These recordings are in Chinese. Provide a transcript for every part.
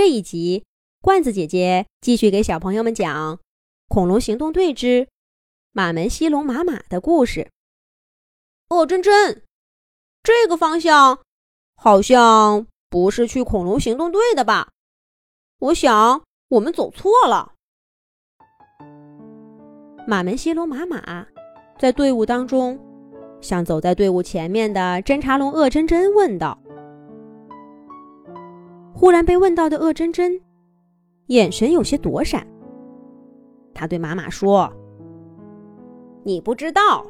这一集，罐子姐姐继续给小朋友们讲《恐龙行动队之马门西龙马马》的故事。哦，珍珍，这个方向好像不是去恐龙行动队的吧？我想我们走错了。马门西龙马马在队伍当中，向走在队伍前面的侦察龙鄂真真问道。忽然被问到的鄂真真，眼神有些躲闪。他对妈妈说：“你不知道，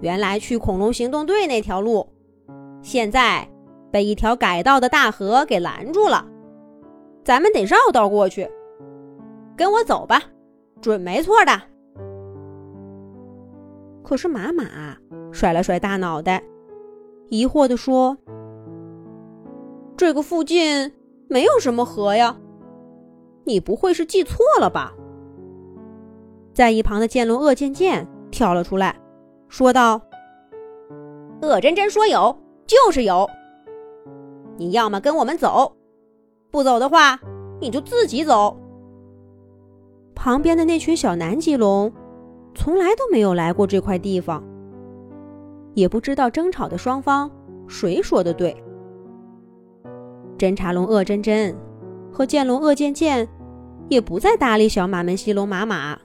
原来去恐龙行动队那条路，现在被一条改道的大河给拦住了，咱们得绕道过去。跟我走吧，准没错的。”可是马马甩了甩大脑袋，疑惑地说。这个附近没有什么河呀，你不会是记错了吧？在一旁的剑龙鄂渐渐跳了出来，说道：“鄂真真说有就是有，你要么跟我们走，不走的话你就自己走。”旁边的那群小南极龙从来都没有来过这块地方，也不知道争吵的双方谁说的对。侦察龙鄂真真和剑龙鄂渐渐也不再搭理小马门西龙马马，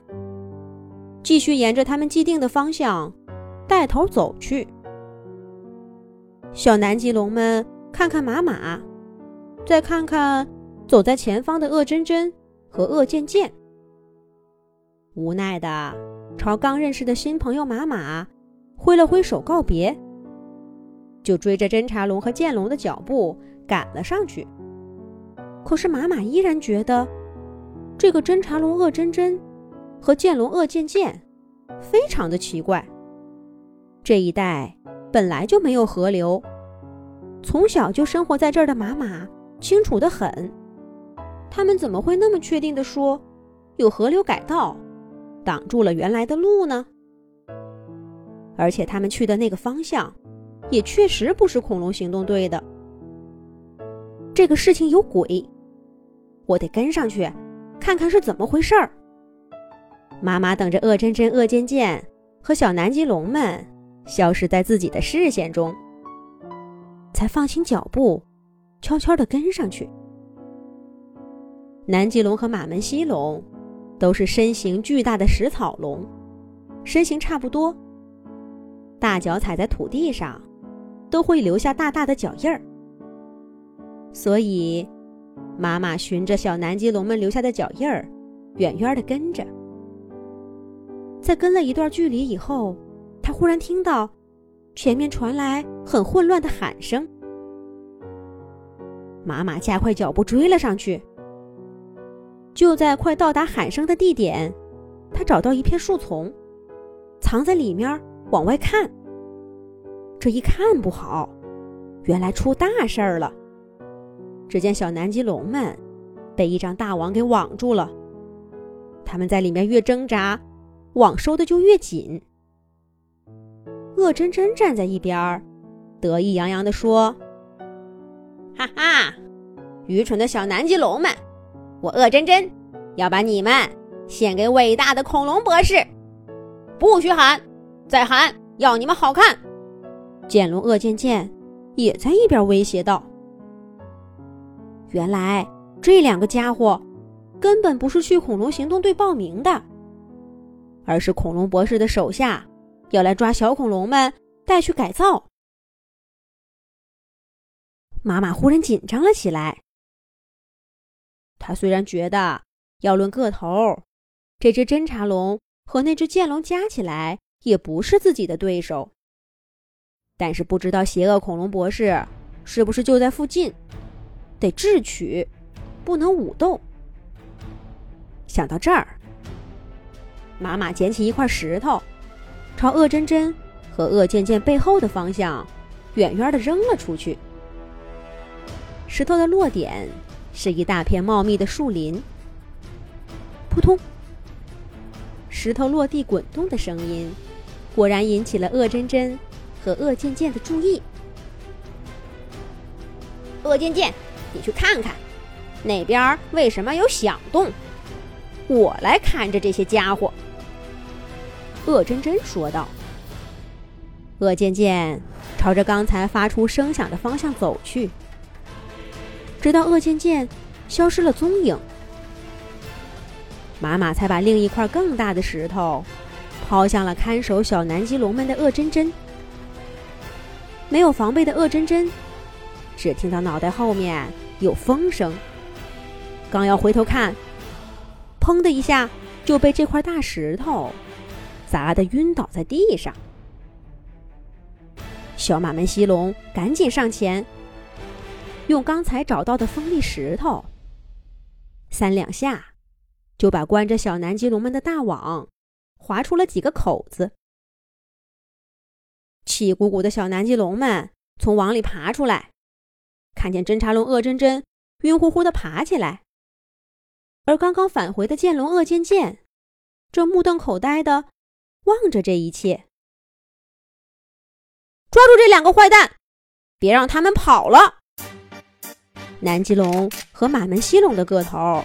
继续沿着他们既定的方向带头走去。小南极龙们看看马马，再看看走在前方的鄂真真和鄂渐渐，无奈的朝刚认识的新朋友马马挥了挥手告别，就追着侦察龙和剑龙的脚步。赶了上去，可是马马依然觉得这个侦察龙鄂真真和剑龙鄂渐渐非常的奇怪。这一带本来就没有河流，从小就生活在这儿的马马清楚的很，他们怎么会那么确定的说有河流改道挡住了原来的路呢？而且他们去的那个方向也确实不是恐龙行动队的。这个事情有鬼，我得跟上去，看看是怎么回事儿。妈妈等着恶真真、恶贱贱和小南极龙们消失在自己的视线中，才放轻脚步，悄悄地跟上去。南极龙和马门溪龙都是身形巨大的食草龙，身形差不多，大脚踩在土地上都会留下大大的脚印儿。所以，妈妈循着小南极龙们留下的脚印儿，远远的跟着。在跟了一段距离以后，他忽然听到前面传来很混乱的喊声。妈妈加快脚步追了上去。就在快到达喊声的地点，他找到一片树丛，藏在里面往外看。这一看不好，原来出大事儿了。只见小南极龙们被一张大网给网住了，他们在里面越挣扎，网收的就越紧。鄂真真站在一边，得意洋洋地说：“哈哈，愚蠢的小南极龙们，我鄂真真要把你们献给伟大的恐龙博士！不许喊，再喊要你们好看！”剑龙鄂渐渐也在一边威胁道。原来这两个家伙根本不是去恐龙行动队报名的，而是恐龙博士的手下，要来抓小恐龙们带去改造。妈妈忽然紧张了起来。他虽然觉得要论个头，这只侦察龙和那只剑龙加起来也不是自己的对手，但是不知道邪恶恐龙博士是不是就在附近。得智取，不能武斗。想到这儿，妈妈捡起一块石头，朝恶真真和恶渐渐背后的方向远远的扔了出去。石头的落点是一大片茂密的树林。扑通！石头落地滚动的声音，果然引起了恶真真和鄂渐渐的注意。鄂渐渐。你去看看，那边为什么有响动？我来看着这些家伙。”恶真真说道。恶渐渐朝着刚才发出声响的方向走去，直到恶渐渐消失了踪影，妈妈才把另一块更大的石头抛向了看守小南极龙们的恶真真。没有防备的恶真真，只听到脑袋后面有风声，刚要回头看，砰的一下就被这块大石头砸得晕倒在地上。小马门西龙赶紧上前，用刚才找到的锋利石头，三两下就把关着小南极龙们的大网划出了几个口子。气鼓鼓的小南极龙们从网里爬出来，看见侦察龙恶真真晕乎乎的爬起来，而刚刚返回的剑龙恶渐渐正目瞪口呆的望着这一切。抓住这两个坏蛋，别让他们跑了！南极龙和马门西龙的个头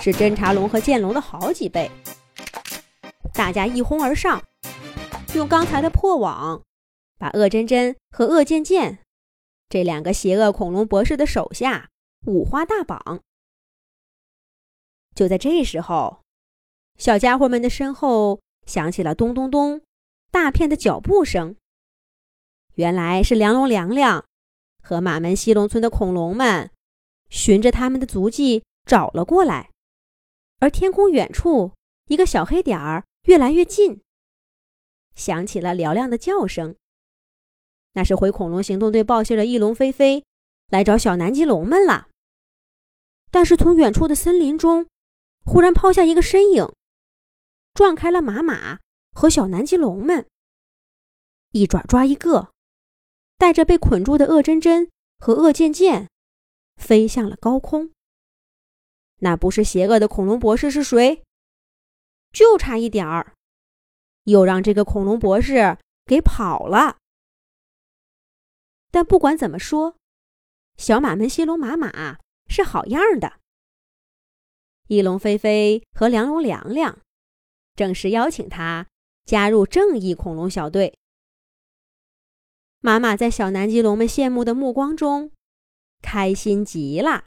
是侦察龙和剑龙的好几倍，大家一哄而上，用刚才的破网。把恶真真和恶渐渐这两个邪恶恐龙博士的手下五花大绑。就在这时候，小家伙们的身后响起了咚咚咚大片的脚步声。原来是梁龙梁梁和马门西龙村的恐龙们循着他们的足迹找了过来，而天空远处一个小黑点儿越来越近，响起了嘹亮的叫声。那是回恐龙行动队报信的翼龙飞飞来找小南极龙们了。但是从远处的森林中，忽然抛下一个身影，撞开了马马和小南极龙们，一爪抓一个，带着被捆住的恶真真和恶渐渐，飞向了高空。那不是邪恶的恐龙博士是谁？就差一点儿，又让这个恐龙博士给跑了。但不管怎么说，小马门西龙马马是好样的。翼龙飞飞和梁龙凉凉正式邀请他加入正义恐龙小队。马马在小南极龙们羡慕的目光中，开心极了。